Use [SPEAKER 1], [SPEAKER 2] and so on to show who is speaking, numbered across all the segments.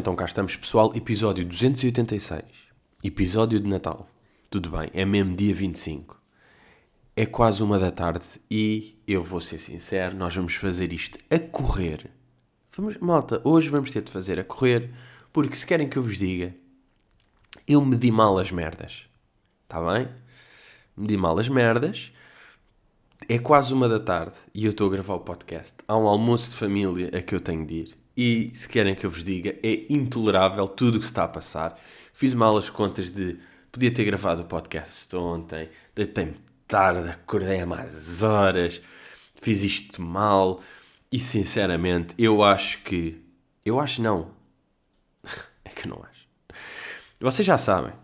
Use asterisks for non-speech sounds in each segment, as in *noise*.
[SPEAKER 1] Então cá estamos pessoal, episódio 286, episódio de Natal. Tudo bem, é mesmo dia 25. É quase uma da tarde e eu vou ser sincero, nós vamos fazer isto a correr. Vamos, malta, hoje vamos ter de fazer a correr, porque se querem que eu vos diga, eu medi mal as merdas. Está bem? Medi mal as merdas. É quase uma da tarde e eu estou a gravar o podcast. Há um almoço de família a que eu tenho de ir. E se querem que eu vos diga, é intolerável tudo o que se está a passar. Fiz mal as contas de podia ter gravado o podcast ontem, deitei-me tarde, acordei a mais horas, fiz isto mal e sinceramente eu acho que. Eu acho não. *laughs* é que não acho. Vocês já sabem,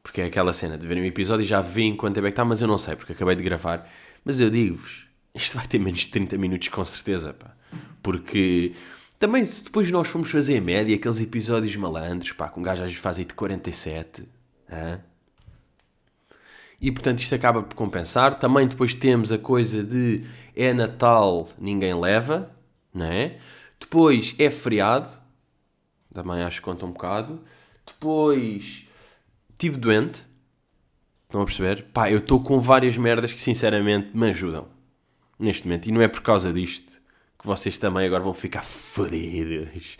[SPEAKER 1] porque é aquela cena de verem um episódio e já veem quanto é que está, mas eu não sei, porque acabei de gravar. Mas eu digo-vos, isto vai ter menos de 30 minutos com certeza, pá. Porque também se depois nós formos fazer a média, aqueles episódios malandros, pá, com um gajo às vezes faz aí de 47, hã? E portanto isto acaba por compensar. Também depois temos a coisa de é Natal, ninguém leva, não é? Depois é feriado, também acho que conta um bocado. Depois estive doente, estão a perceber? Pá, eu estou com várias merdas que sinceramente me ajudam neste momento. E não é por causa disto que vocês também agora vão ficar fodidos.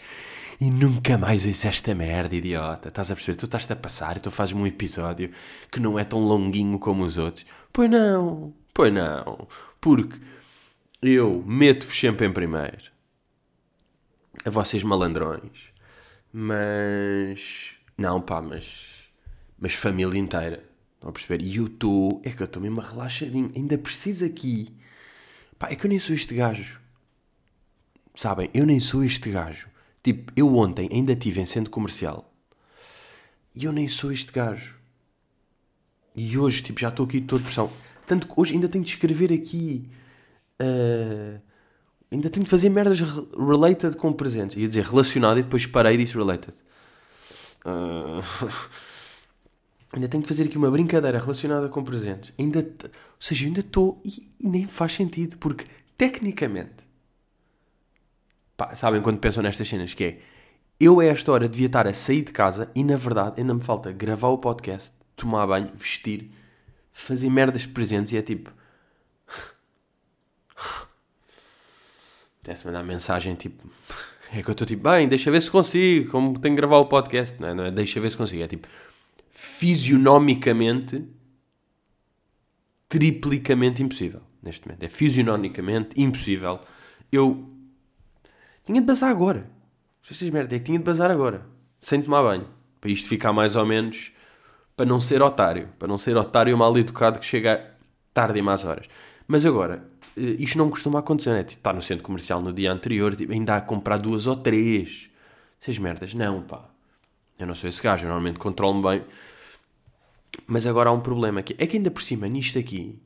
[SPEAKER 1] E nunca mais ouço esta merda, idiota. Estás a perceber? Tu estás-te a passar e tu fazes-me um episódio que não é tão longuinho como os outros. Pois não, pois não. Porque eu meto-vos sempre em primeiro. A vocês malandrões. Mas. Não, pá, mas. Mas família inteira. Estão a perceber? E eu estou. É que eu estou mesmo relaxadinho. Ainda preciso aqui. Pá, é que eu nem sou este gajo. Sabem? Eu nem sou este gajo. Tipo, eu ontem ainda estive em centro comercial. E eu nem sou este gajo. E hoje, tipo, já estou aqui de toda pressão. Tanto que hoje ainda tenho de escrever aqui. Uh, ainda tenho de fazer merdas related com presentes. Ia dizer relacionado e depois parei e disse related. Uh, *laughs* ainda tenho de fazer aqui uma brincadeira relacionada com presentes. Ainda, ou seja, ainda estou. E, e nem faz sentido, porque tecnicamente Pá, sabem quando pensam nestas cenas que é eu a esta hora devia estar a sair de casa e na verdade ainda me falta gravar o podcast, tomar banho, vestir, fazer merdas presentes e é tipo. *sighs* Pudesse mandar mensagem tipo. É que eu estou tipo, bem, deixa ver se consigo, como tenho que gravar o podcast. Não é, não é deixa ver se consigo, é tipo, fisionomicamente, triplicamente impossível neste momento. É fisionomicamente impossível eu tinha de bazar agora. Estas merda é que tinha de bazar agora. Sem tomar banho. Para isto ficar mais ou menos. Para não ser otário. Para não ser otário mal educado que chega tarde e mais horas. Mas agora, eh, isto não costuma acontecer, né? Tipo, está no centro comercial no dia anterior, tipo, ainda há a comprar duas ou três. Essas merdas. Não, pá. Eu não sou esse gajo, eu normalmente controlo-me bem. Mas agora há um problema aqui. É que ainda por cima, nisto aqui,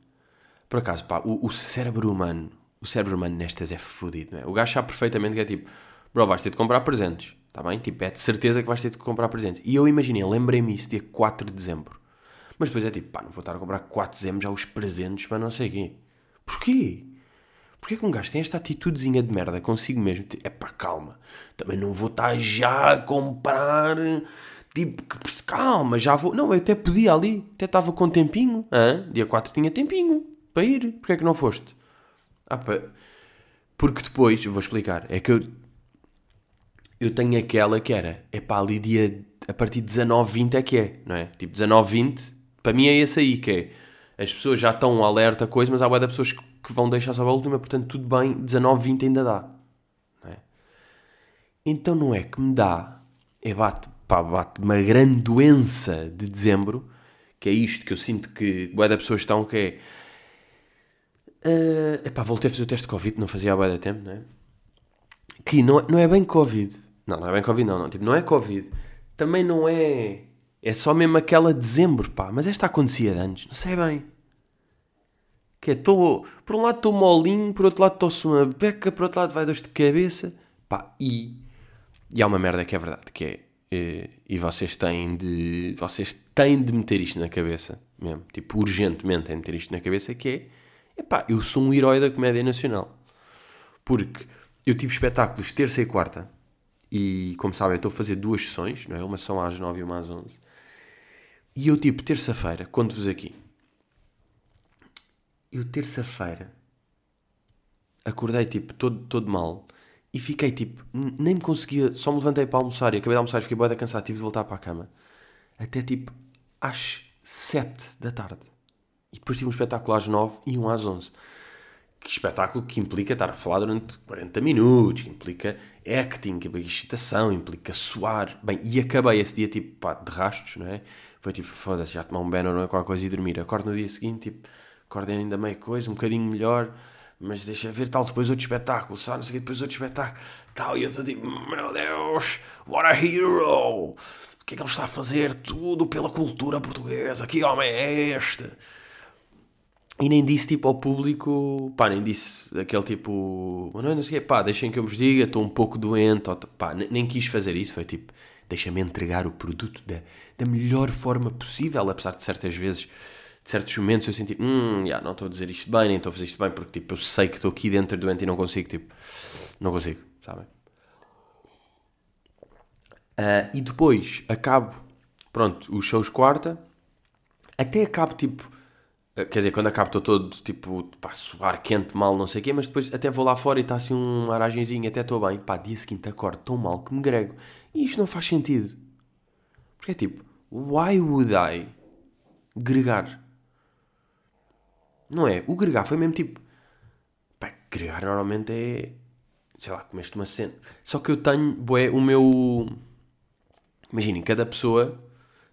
[SPEAKER 1] por acaso, pá, o, o cérebro humano o cérebro humano nestas é fodido, não é? O gajo sabe perfeitamente que é tipo, bro, vais ter de comprar presentes, está bem? Tipo, é de certeza que vais ter de comprar presentes. E eu imaginei, lembrei-me isso, dia 4 de dezembro. Mas depois é tipo, pá, não vou estar a comprar 4 de dezembro já os presentes para não sei quê. Porquê? Porquê que um gajo tem esta atitudezinha de merda consigo mesmo? É pá, calma. Também não vou estar já a comprar. Tipo, calma, já vou. Não, eu até podia ali. Até estava com tempinho. Hã? Dia 4 tinha tempinho para ir. Porquê é que não foste? Ah. Porque depois, vou explicar, é que eu, eu tenho aquela que era, é pá, ali dia, a partir de 19, 20 é que é, não é? Tipo, 19, 20, para mim é esse aí, que é, as pessoas já estão alerta a coisa, mas há boa pessoas que, que, vão deixar só a última, portanto, tudo bem, 19, 20 ainda dá, não é? Então não é que me dá, é bate, pá, bate uma grande doença de dezembro, que é isto que eu sinto que boa pessoas estão, que é Uh, epá, voltei a fazer o teste de Covid, não fazia há bem tempo, não é? Que não, é, não é bem Covid. Não, não é bem Covid, não, não. Tipo, não é Covid. Também não é. É só mesmo aquela de dezembro, pá. Mas esta acontecia antes, não sei bem. Que é, por um lado estou molinho, por outro lado estou-se uma beca, por outro lado vai dois de cabeça. Pá, e. E há uma merda que é verdade, que é. E, e vocês têm de. Vocês têm de meter isto na cabeça, mesmo. Tipo, urgentemente têm de meter isto na cabeça, que é Epá, eu sou um herói da comédia nacional. Porque eu tive espetáculos terça e quarta E como sabem, estou a fazer duas sessões, não é? Uma são às 9 e uma às 11. E eu, tipo, terça-feira, conto-vos aqui. Eu, terça-feira, acordei, tipo, todo, todo mal. E fiquei, tipo, nem me conseguia... Só me levantei para almoçar e acabei de almoçar fiquei boa cansado. Tive de voltar para a cama. Até, tipo, às 7 da tarde. E depois tive um espetáculo às 9 e um às 11 que espetáculo que implica estar a falar durante 40 minutos, implica acting, implica excitação, implica suar. Bem, e acabei esse dia tipo pá, de rastos, não é? Foi tipo, foda-se, já tomar um banho ou não é qualquer coisa e dormir. Acordo no dia seguinte, tipo, acordo ainda meio coisa, um bocadinho melhor, mas deixa ver tal, depois outro espetáculo, só não sei o que, depois outro espetáculo, tal, e eu estou tipo, meu Deus, what a hero! O que é que ele está a fazer? Tudo pela cultura portuguesa, que homem é este? E nem disse tipo ao público, pá, nem disse aquele tipo, não, não sei pá, deixem que eu vos diga, estou um pouco doente, ou, pá, nem quis fazer isso, foi tipo, deixa-me entregar o produto da, da melhor forma possível, apesar de certas vezes, de certos momentos eu senti, hum, yeah, não estou a dizer isto bem, nem estou a fazer isto bem, porque tipo, eu sei que estou aqui dentro doente e não consigo, tipo, não consigo, sabem? Uh, e depois acabo, pronto, os shows quarta, até acabo tipo quer dizer, quando acabo estou todo tipo, pá, suar quente, mal, não sei o quê, mas depois até vou lá fora e está assim um aragenzinho, até estou bem. Pá, dia seguinte acordo tão mal que me grego. E isto não faz sentido. Porque é tipo, why would I gregar? Não é? O gregar foi mesmo tipo, pá, gregar normalmente é, sei lá, comeste uma cena. Só que eu tenho, boé, o meu. Imaginem, cada pessoa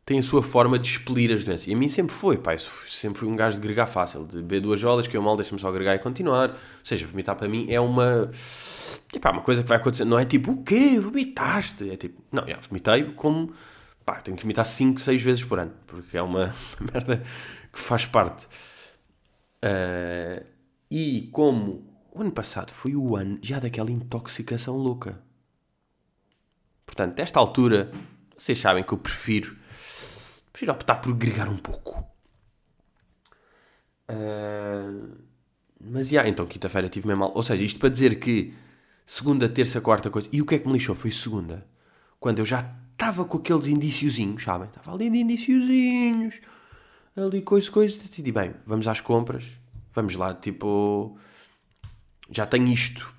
[SPEAKER 1] tem a sua forma de expelir as doenças. E a mim sempre foi, pá, sempre fui um gajo de gregar fácil, de beber duas jolas, que eu mal deixo-me só gregar e continuar. Ou seja, vomitar para mim é uma. Tipo, uma coisa que vai acontecer. Não é tipo, o quê? Vomitaste? É tipo, não, já, vomitei como. Pá, tenho que vomitar 5, 6 vezes por ano, porque é uma *laughs* merda que faz parte. Uh, e como o ano passado foi o ano já daquela intoxicação louca. Portanto, desta altura, vocês sabem que eu prefiro Prefiro optar por agregar um pouco. Uh, mas, já, yeah, então quinta-feira tive mesmo mal. Ou seja, isto para dizer que segunda, terça, quarta coisa. E o que é que me lixou? Foi segunda. Quando eu já estava com aqueles indiciozinhos, sabem? Estava ali de. Ali coisa, coisa. Decidi, bem, vamos às compras. Vamos lá, tipo... Já tenho isto.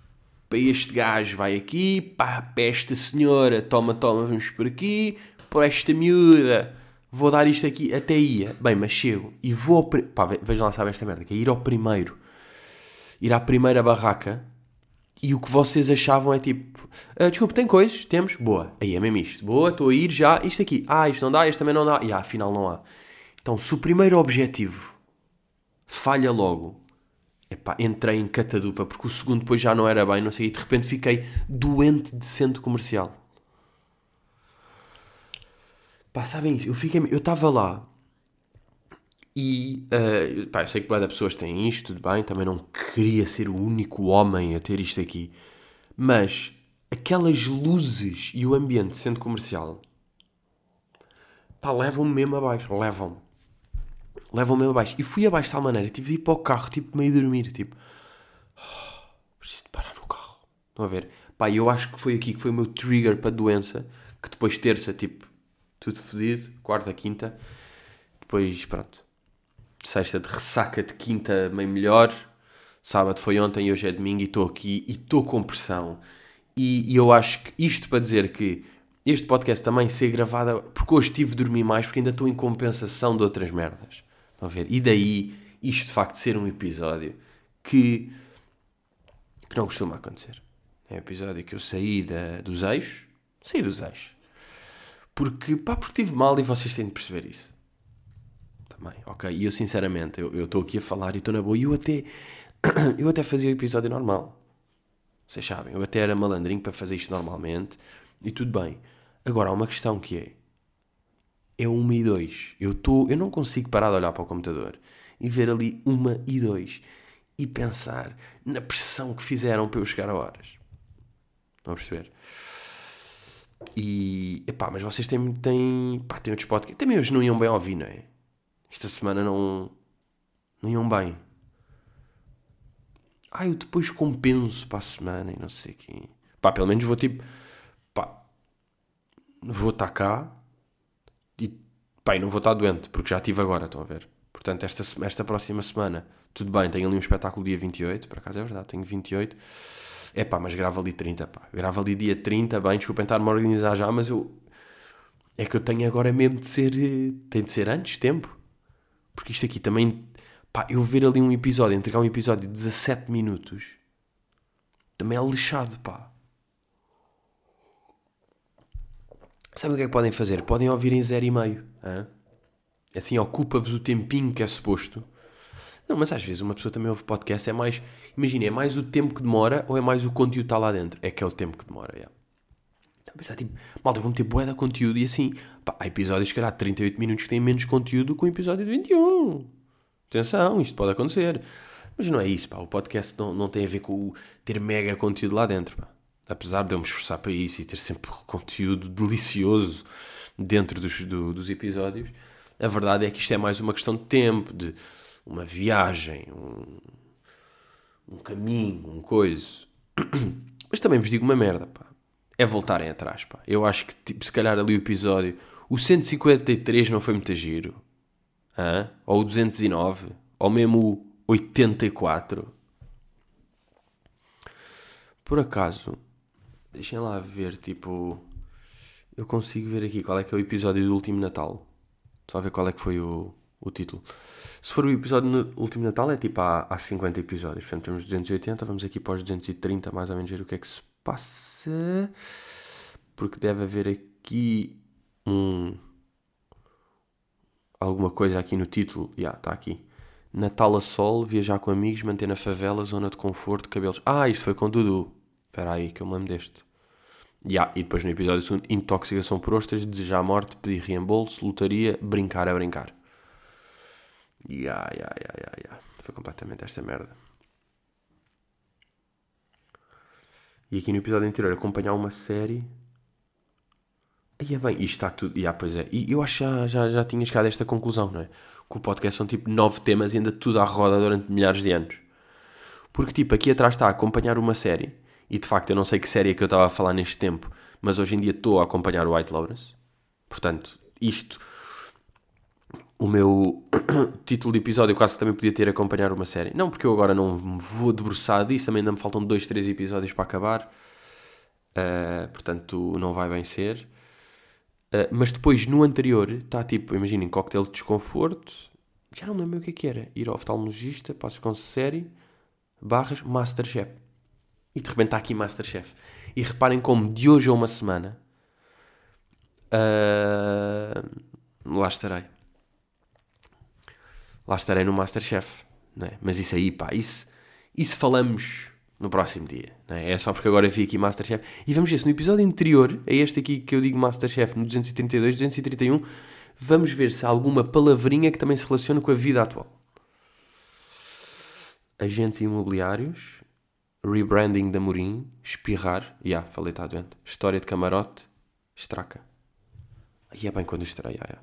[SPEAKER 1] Para este gajo vai aqui. Pá, para esta senhora, toma, toma, vamos por aqui. Para esta miúda vou dar isto aqui, até ia, bem, mas chego e vou. Pá, vejam lá, sabe esta merda, que é ir ao primeiro, ir à primeira barraca e o que vocês achavam é tipo, ah, desculpe, tem coisas, temos, boa, aí é mesmo isto, boa, estou a ir já, isto aqui, ah, isto não dá, isto também não dá, e ah, afinal não há. Então, se o primeiro objetivo falha logo, epá, entrei em catadupa, porque o segundo depois já não era bem, não sei, e de repente fiquei doente de centro comercial. Pá, sabem isso? Eu fiquei. Eu estava lá e. Uh, pá, eu sei que várias pessoas têm isto, tudo bem. Também não queria ser o único homem a ter isto aqui. Mas aquelas luzes e o ambiente sendo comercial. Pá, levam-me mesmo abaixo. Levam-me. Levam-me mesmo abaixo. E fui abaixo de tal maneira. Tive de ir para o carro, tipo, meio dormir. Tipo. Oh, preciso de parar no carro. Estão a ver? Pá, eu acho que foi aqui que foi o meu trigger para a doença. Que depois terça, tipo tudo fodido, quarta, quinta, depois pronto, sexta de ressaca de quinta meio melhor, sábado foi ontem hoje é domingo e estou aqui e estou com pressão. E, e, eu acho que isto para dizer que este podcast também ser gravado, porque hoje tive de dormir mais, porque ainda estou em compensação de outras merdas. Estão a ver? E daí isto de facto ser um episódio que, que não costuma acontecer. É um episódio que eu saí da, dos eixos, saí dos eixos, porque, pá, porque mal e vocês têm de perceber isso. Também, ok? E eu, sinceramente, eu estou aqui a falar e estou na boa. E eu até, *coughs* eu até fazia o episódio normal. Vocês sabem, eu até era malandrinho para fazer isto normalmente. E tudo bem. Agora, há uma questão que é... É uma e dois. Eu, tô, eu não consigo parar de olhar para o computador e ver ali uma e dois. E pensar na pressão que fizeram para eu chegar a horas. Estão a perceber? E, epá, mas vocês têm, têm, pá, têm outros podcasts. Também hoje não iam bem ouvir, não é? Esta semana não, não iam bem. Ah, eu depois compenso para a semana e não sei quê. Pá, pelo menos vou tipo, pá, vou estar cá e, bem, não vou estar doente, porque já estive agora, estão a ver? Portanto, esta, esta próxima semana, tudo bem, tenho ali um espetáculo dia 28, por acaso é verdade, tenho 28. É pá, mas gravo ali 30, pá. Gravo ali dia 30, bem, desculpem estar-me a organizar já, mas eu. É que eu tenho agora mesmo de ser. Eh, tem de ser antes, tempo. Porque isto aqui também. Pá, eu ver ali um episódio, entregar um episódio de 17 minutos, também é lixado, pá. Sabe o que é que podem fazer? Podem ouvir em 0,5. Assim, ocupa-vos o tempinho que é suposto. Não, mas às vezes uma pessoa também ouve podcast, é mais. Imagina, é mais o tempo que demora ou é mais o conteúdo que está lá dentro? É que é o tempo que demora, yeah. Então, pensar, tipo, malta, vou meter bué de conteúdo e assim, pá, há episódios, que calhar, 38 minutos que têm menos conteúdo que o episódio de 21. Atenção, isto pode acontecer. Mas não é isso, pá, o podcast não, não tem a ver com ter mega conteúdo lá dentro, pá apesar de eu me esforçar para isso e ter sempre conteúdo delicioso dentro dos, do, dos episódios, a verdade é que isto é mais uma questão de tempo, de uma viagem, um, um caminho, um coisa. *clears throat* Mas também vos digo uma merda, pá. É voltarem atrás, pá. Eu acho que, tipo, se calhar ali o episódio, o 153 não foi muito giro. Hã? Ou o 209, ou mesmo o 84. Por acaso, Deixem lá ver, tipo. Eu consigo ver aqui qual é que é o episódio do último Natal. Só ver qual é que foi o, o título. Se for o episódio do último Natal, é tipo há, há 50 episódios. Portanto, temos 280, vamos aqui para os 230, mais ou menos, ver o que é que se passa. Porque deve haver aqui um. Alguma coisa aqui no título. Já, yeah, está aqui. Natal a sol, viajar com amigos, manter na favela, zona de conforto, cabelos. Ah, isto foi com Dudu. Espera aí que eu me lembro deste. Yeah, e depois no episódio segundo, intoxicação por ostras, desejar a morte, pedir reembolso, lotaria, brincar a brincar. Yeah, yeah, yeah, yeah, yeah. Foi completamente esta merda. E aqui no episódio anterior, acompanhar uma série. Aí é bem, isto está tudo. Yeah, pois é. E eu acho que já, já, já tinha chegado a esta conclusão, não é? Que o podcast são tipo nove temas e ainda tudo à roda durante milhares de anos. Porque, tipo, aqui atrás está a acompanhar uma série e de facto, eu não sei que série é que eu estava a falar neste tempo, mas hoje em dia estou a acompanhar o White Lotus. Portanto, isto, o meu *clears throat* título de episódio, quase também podia ter acompanhar uma série. Não, porque eu agora não me vou debruçar disso, também ainda me faltam dois, três episódios para acabar. Uh, portanto, não vai bem ser. Uh, mas depois, no anterior, está tipo, imaginem, coquetel de desconforto. Já não lembro o que é que era. Ir ao oftalmologista, passo com série, barras, Masterchef. E de repente está aqui Masterchef. E reparem como de hoje a uma semana uh, lá estarei. Lá estarei no Masterchef. É? Mas isso aí, pá, isso, isso falamos no próximo dia. É? é só porque agora vi aqui Masterchef. E vamos ver se no episódio anterior, a este aqui que eu digo Masterchef, no 232, 231, vamos ver se há alguma palavrinha que também se relaciona com a vida atual. Agentes imobiliários, rebranding da Morim, espirrar, já, yeah, falei, está doente. História de camarote, estraca. Aí é bem quando estreia, yeah.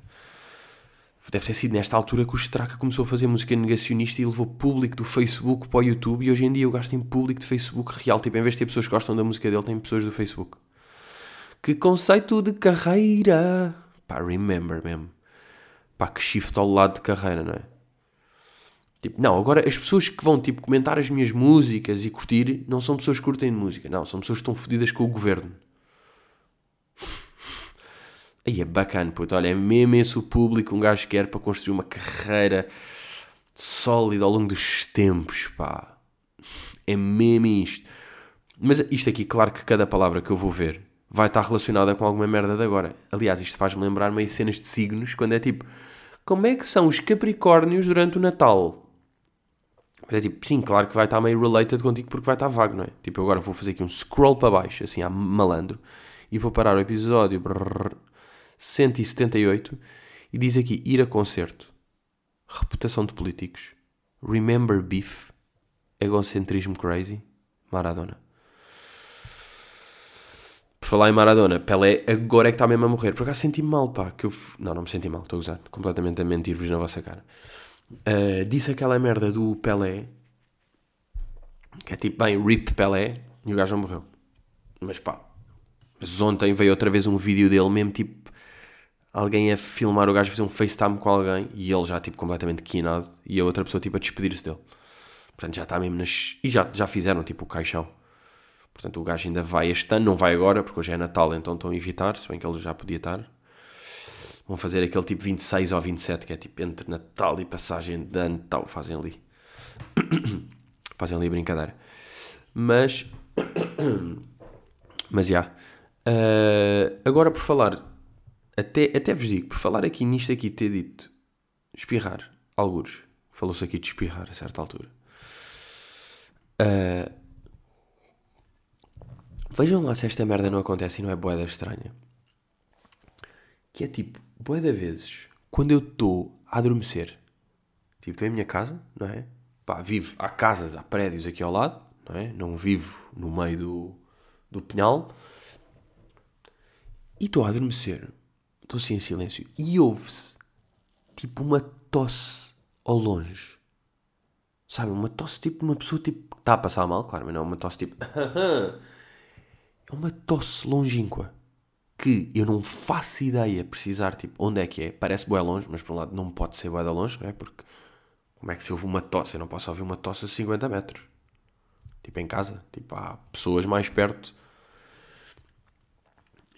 [SPEAKER 1] Deve ter sido nesta altura que o Straca começou a fazer música negacionista e levou público do Facebook para o YouTube. E hoje em dia eu gasto em público de Facebook real. Tipo, em vez de ter pessoas que gostam da música dele, tem pessoas do Facebook. Que conceito de carreira! Pá, remember mesmo. Pá, que shift ao lado de carreira, não é? Tipo, não, agora as pessoas que vão tipo, comentar as minhas músicas e curtir não são pessoas que curtem de música, não, são pessoas que estão fodidas com o governo. Aí é bacana, puto. Olha, é mesmo esse o público um gajo quer para construir uma carreira sólida ao longo dos tempos, pá. É mesmo isto. Mas isto aqui, claro que cada palavra que eu vou ver vai estar relacionada com alguma merda de agora. Aliás, isto faz-me lembrar meio cenas de signos, quando é tipo, como é que são os Capricórnios durante o Natal? Mas é tipo, sim, claro que vai estar meio related contigo porque vai estar vago, não é? Tipo, agora vou fazer aqui um scroll para baixo, assim, a malandro, e vou parar o episódio brrr, 178 e diz aqui ir a concerto, reputação de políticos, remember beef, egocentrismo crazy, Maradona. Por falar em Maradona, Pelé agora é que está mesmo a morrer. Por acaso senti-me mal, pá. Que eu... Não, não me senti mal, estou a usar. Completamente a mentir-vos na vossa cara uh, disse aquela merda do Pelé, que é tipo, bem, RIP Pelé, e o gajo não morreu. Mas pá, Mas ontem veio outra vez um vídeo dele mesmo, tipo, alguém a filmar o gajo a fazer um FaceTime com alguém e ele já, tipo, completamente quinado e a outra pessoa, tipo, a despedir-se dele. Portanto, já está mesmo nas... E já, já fizeram, tipo, o caixão. Portanto, o gajo ainda vai este ano, não vai agora, porque hoje é Natal, então estão a evitar, se bem que ele já podia estar. Vão fazer aquele tipo 26 ou 27, que é tipo entre Natal e passagem de ano, tal, fazem ali. *coughs* fazem ali a brincadeira. Mas... *coughs* Mas, já. Uh, agora, por falar... Até, até vos digo, por falar aqui nisto aqui, ter dito espirrar, algures. Falou-se aqui de espirrar a certa altura. Uh, vejam lá se esta merda não acontece e não é boeda estranha. Que é tipo, boeda vezes, quando eu estou a adormecer, tipo, estou em minha casa, não é? Pá, vivo, há casas, há prédios aqui ao lado, não é? Não vivo no meio do, do penhal. E estou a adormecer, estou assim em silêncio, e ouve-se, tipo, uma tosse ao longe. Sabe, uma tosse tipo uma pessoa tipo, está a passar mal, claro, mas não é uma tosse tipo... *laughs* é uma tosse longínqua que eu não faço ideia precisar, tipo, onde é que é. Parece bué longe, mas por um lado não pode ser da longe, não é? Porque como é que se ouve uma tosse? Eu não posso ouvir uma tosse a 50 metros. Tipo, em casa. Tipo, há pessoas mais perto.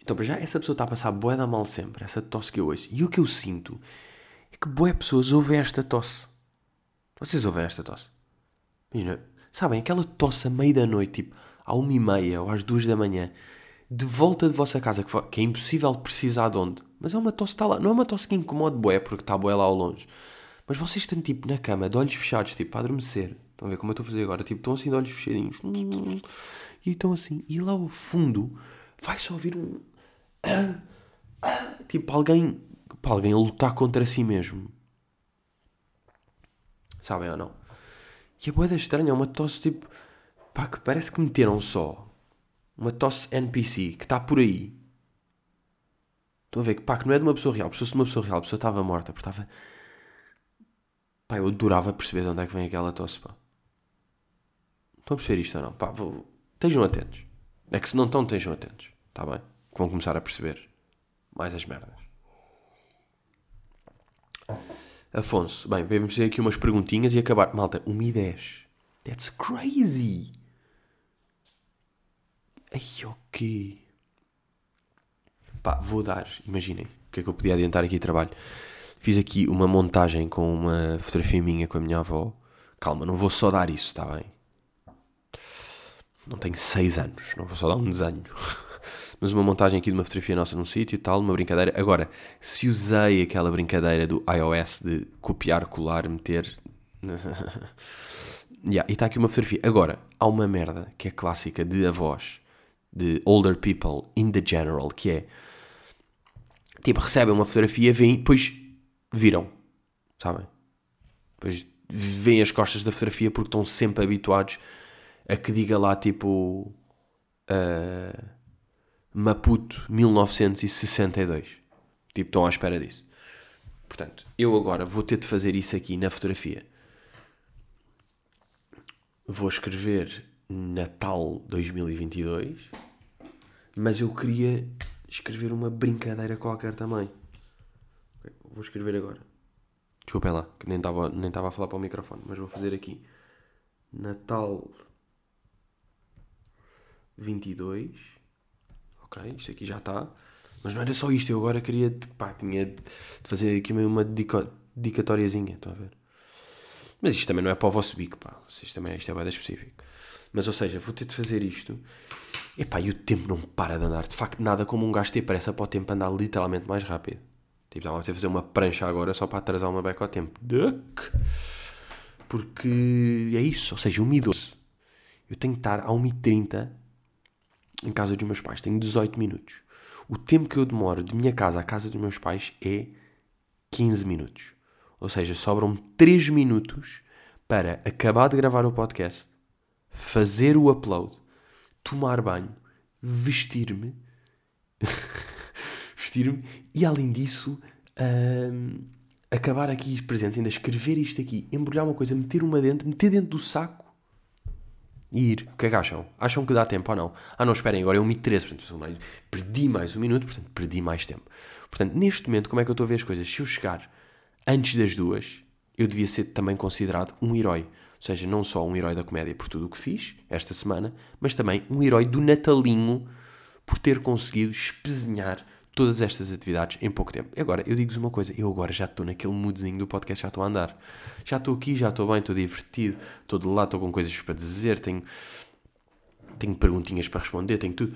[SPEAKER 1] Então, para já, essa pessoa está a passar bué da mal sempre. Essa tosse que eu ouço. E o que eu sinto é que bué pessoas ouvem esta tosse. Vocês ouvem esta tosse? Imagina, sabem, aquela tosse a meio da noite, tipo, à uma e meia ou às duas da manhã de volta de vossa casa, que é impossível precisar de onde, mas é uma tosse que está lá. Não é uma tosse que incomode bué, porque está bué lá ao longe. Mas vocês estão tipo na cama, de olhos fechados, tipo, a adormecer. Estão a ver como eu estou a fazer agora? Tipo, estão assim de olhos fechadinhos. E estão assim. E lá ao fundo vai-se ouvir um. *coughs* Tipo, alguém. Para alguém a lutar contra si mesmo. Sabem ou não? E a boeda estranha, é uma tosse tipo. Pá, que parece que meteram só uma tosse NPC que está por aí. Estão a ver que, pá, que não é de uma pessoa real. Se fosse de uma pessoa real, a pessoa estava morta. Porque estava. Pá, eu adorava perceber de onde é que vem aquela tosse, pá. Estão a perceber isto ou não? Pá, vou... estejam atentos. É que se não estão, estejam atentos. Está bem? Que vão começar a perceber mais as merdas. Afonso, bem, vamos fazer aqui umas perguntinhas e acabar. Malta, 1 e 10. That's crazy! Ai, ok. Pá, vou dar, imaginem, o que é que eu podia adiantar aqui trabalho. Fiz aqui uma montagem com uma fotografia minha com a minha avó. Calma, não vou só dar isso, está bem? Não tenho 6 anos, não vou só dar um desenho. *laughs* Mas uma montagem aqui de uma fotografia nossa num sítio e tal, uma brincadeira. Agora, se usei aquela brincadeira do iOS de copiar, colar, meter. *laughs* yeah, e está aqui uma fotografia. Agora, há uma merda que é clássica de avós de older people in the general, que é tipo, recebem uma fotografia, vêm, depois viram, sabem? Depois veem as costas da fotografia porque estão sempre habituados a que diga lá tipo uh, Maputo 1962. Tipo, estão à espera disso. Portanto, eu agora vou ter de fazer isso aqui na fotografia. Vou escrever Natal 2022 mas eu queria escrever uma brincadeira qualquer também. Vou escrever agora. Desculpem lá, que nem estava nem a falar para o microfone, mas vou fazer aqui. Natal 22. Ok, isto aqui já está. Mas não era só isto, eu agora queria. Pá, tinha de fazer aqui meio uma dedicatóriazinha, estão a ver? Mas isto também não é para o vosso bico, pá. Isto também isto é bem específico. Mas ou seja, vou ter de fazer isto Epá, e o tempo não para de andar. De facto, nada como um gajo ter pressa para o tempo andar literalmente mais rápido. Tipo, estava a fazer uma prancha agora só para atrasar uma beca ao tempo. Duck! Porque é isso. Ou seja, 1h12. Eu tenho que estar a 1h30 em casa dos meus pais. Tenho 18 minutos. O tempo que eu demoro de minha casa à casa dos meus pais é 15 minutos. Ou seja, sobram 3 minutos para acabar de gravar o podcast, fazer o upload tomar banho, vestir-me, *laughs* vestir-me e além disso um, acabar aqui os presentes, ainda escrever isto aqui, embrulhar uma coisa, meter uma dentro, meter dentro do saco e ir. O que é que acham? Acham que dá tempo ou não? Ah, não, esperem, agora é 1h13, portanto, perdi mais um minuto, portanto, perdi mais tempo. Portanto, neste momento, como é que eu estou a ver as coisas? Se eu chegar antes das duas, eu devia ser também considerado um herói. Ou seja, não só um herói da comédia por tudo o que fiz esta semana, mas também um herói do Natalinho por ter conseguido espezinhar todas estas atividades em pouco tempo. Agora, eu digo-vos uma coisa, eu agora já estou naquele moodzinho do podcast, já estou a andar. Já estou aqui, já estou bem, estou divertido, estou de lá, estou com coisas para dizer, tenho, tenho perguntinhas para responder, tenho tudo.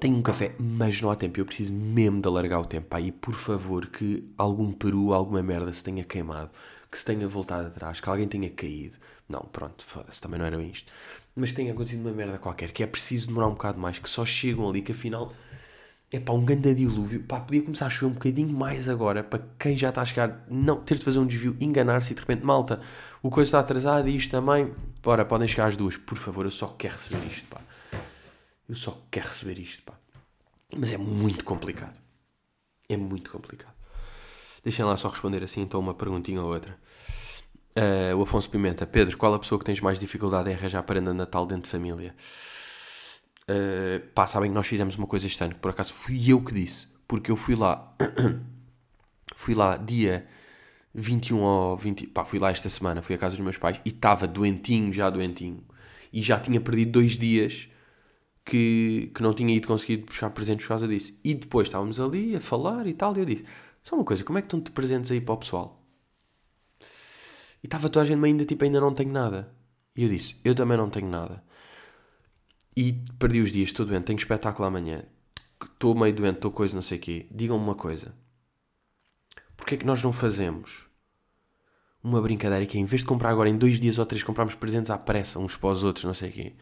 [SPEAKER 1] Tenho um café, mas não há tempo. Eu preciso mesmo de alargar o tempo. Aí, por favor, que algum peru, alguma merda se tenha queimado, que se tenha voltado atrás, que alguém tenha caído. Não, pronto, foda-se, também não era isto. Mas tenha acontecido uma merda qualquer, que é preciso demorar um bocado mais, que só chegam ali, que afinal é pá, um grande dilúvio. Pá, podia começar a chover um bocadinho mais agora, para quem já está a chegar, não ter de fazer um desvio, enganar-se e de repente, malta, o coisa está atrasado e isto também. Bora, podem chegar às duas, por favor, eu só quero receber isto, pá. Eu só quero receber isto, pá. Mas é muito complicado. É muito complicado. Deixem lá só responder assim, então, uma perguntinha ou outra. Uh, o Afonso Pimenta. Pedro, qual a pessoa que tens mais dificuldade em arranjar prenda de Natal dentro de família? Uh, pá, sabem que nós fizemos uma coisa este ano, por acaso fui eu que disse, porque eu fui lá, *coughs* fui lá dia 21 ou 20, pá, fui lá esta semana, fui à casa dos meus pais e estava doentinho, já doentinho, e já tinha perdido dois dias que, que não tinha ido conseguido buscar presentes por causa disso. E depois estávamos ali a falar e tal, e eu disse, só uma coisa, como é que estão de presentes aí para o pessoal? E estava toda a gente ainda tipo, ainda não tenho nada. E eu disse, eu também não tenho nada e perdi os dias, estou doente, tenho espetáculo amanhã, estou meio doente, estou coisa, não sei o quê. Digam-me uma coisa. Porquê é que nós não fazemos uma brincadeira que é, em vez de comprar agora em dois dias ou três, comprarmos presentes à pressa, uns para os outros, não sei o quê.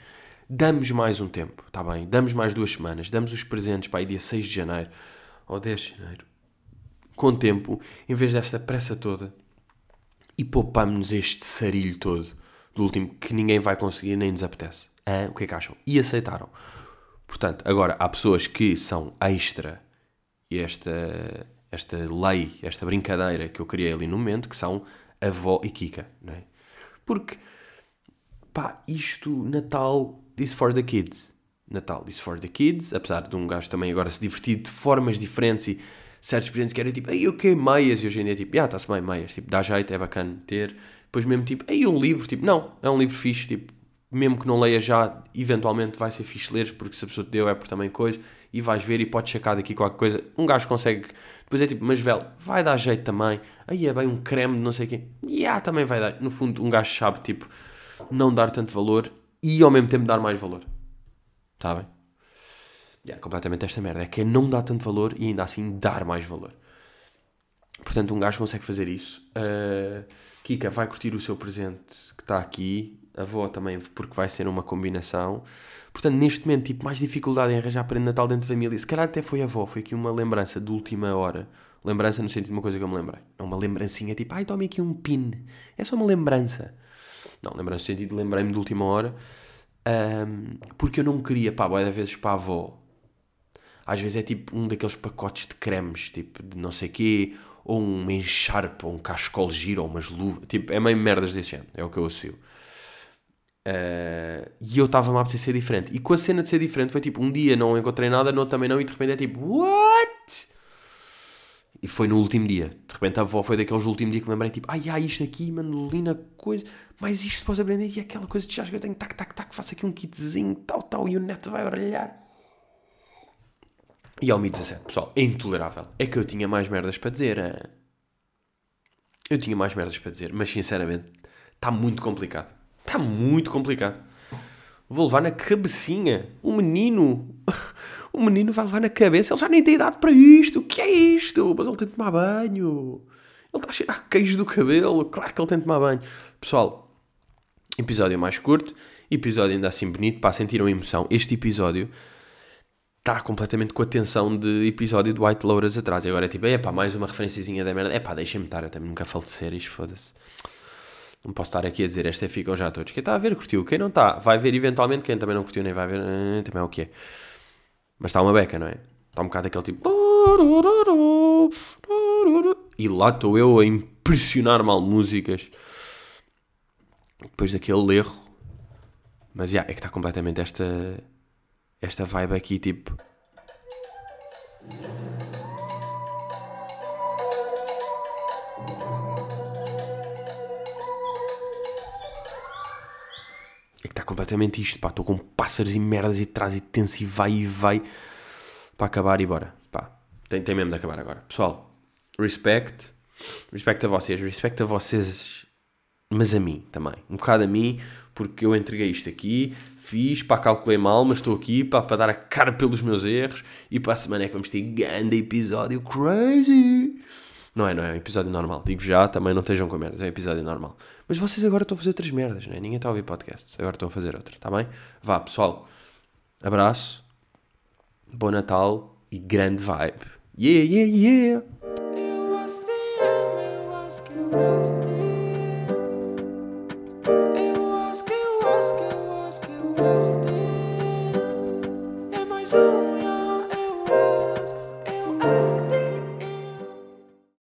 [SPEAKER 1] Damos mais um tempo, está bem? Damos mais duas semanas, damos os presentes para aí dia 6 de janeiro ou 10 de janeiro. Com tempo, em vez desta pressa toda, e poupamos-nos este sarilho todo do último que ninguém vai conseguir nem nos apetece. Ah, o que é que acham? E aceitaram. Portanto, agora há pessoas que são extra esta, esta lei, esta brincadeira que eu criei ali no momento, que são avó e Kika, não é? Porque, pá, isto, Natal, is for the kids. Natal is for the kids, apesar de um gajo também agora se divertir de formas diferentes e certos presentes que era tipo, ei, eu quero meias, e hoje em dia é tipo, ah, está-se bem, meias, tipo, dá jeito, é bacana ter. Depois mesmo tipo, ei, um livro, tipo, não, é um livro fixe, tipo, mesmo que não leia já, eventualmente vai ser fixe ler, porque se a pessoa te deu é por também coisa, e vais ver e podes checar daqui qualquer coisa. Um gajo consegue, depois é tipo, mas velho, vai dar jeito também. Aí é bem um creme de não sei quem. E yeah, também vai dar. No fundo, um gajo sabe, tipo, não dar tanto valor e ao mesmo tempo dar mais valor. Está bem? Yeah, completamente esta merda. É que é não dar tanto valor e ainda assim dar mais valor. Portanto, um gajo consegue fazer isso. Uh, Kika vai curtir o seu presente que está aqui avó também, porque vai ser uma combinação. Portanto, neste momento, tipo, mais dificuldade em arranjar prenda de Natal dentro da família. Se calhar até foi a avó, foi aqui uma lembrança de última hora. Lembrança no sentido de uma coisa que eu me lembrei. Não uma lembrancinha tipo, ai, tome aqui um pin. É só uma lembrança. Não, lembrança no sentido de lembrei-me de última hora. Um, porque eu não queria, pá, boa vezes para a avó. Às vezes é tipo um daqueles pacotes de cremes, tipo de não sei quê, ou um encharpe, ou um cascol giro, ou umas luvas. Tipo, é meio merdas desse género, é o que eu associo. Uh, e eu estava-me a apetecer ser diferente. E com a cena de ser diferente foi tipo, um dia não encontrei nada, no outro também não, e de repente é tipo, what? E foi no último dia. De repente a avó foi daqueles últimos dias que lembrei, tipo, ai, ai, isto aqui, mano, linda coisa, mas isto pode aprender e aquela coisa de chás que eu tenho, tac, tac, tac, faço aqui um kitzinho, tal, tal, e o neto vai orelhar. E ao 2017, pessoal, é intolerável. É que eu tinha mais merdas para dizer. Hein? Eu tinha mais merdas para dizer, mas sinceramente, está muito complicado. Está muito complicado. Vou levar na cabecinha. O menino. O *laughs* menino vai levar na cabeça. Ele já nem tem idade para isto. O que é isto? Mas ele tem de tomar banho. Ele está a cheirar queijo do cabelo. Claro que ele tem de tomar banho. Pessoal, episódio mais curto. Episódio ainda assim bonito. Para sentiram a emoção. Este episódio está completamente com a tensão de episódio do White Lotus atrás. E agora é tipo, é pá, mais uma referenciazinha da merda. É pá, deixem-me estar. Eu também nunca falo de séries. Foda-se. Não posso estar aqui a dizer esta ficam já todos. Quem está a ver curtiu, quem não está, vai ver eventualmente, quem também não curtiu nem vai ver, eh, também é o que é. Mas está uma beca, não é? Está um bocado aquele tipo. E lá estou eu a impressionar mal músicas. depois daquele erro. Mas já, é que está completamente esta, esta vibe aqui, tipo. É que está completamente isto, pá. Estou com pássaros e merdas e traz e tenso e vai e vai para acabar e bora. Pá, tem, tem mesmo de acabar agora. Pessoal, respect. Respect a vocês. Respect a vocês, mas a mim também. Um bocado a mim, porque eu entreguei isto aqui, fiz, pá, calculei mal, mas estou aqui pá, para dar a cara pelos meus erros e para a semana é que vamos ter grande episódio crazy. Não é, não é, é um episódio normal. Digo já, também não estejam com merdas, é um episódio normal. Mas vocês agora estão a fazer outras merdas, não é? Ninguém está a ouvir podcasts, agora estão a fazer outra, está bem? Vá, pessoal, abraço, bom Natal e grande vibe. Yeah, yeah, yeah!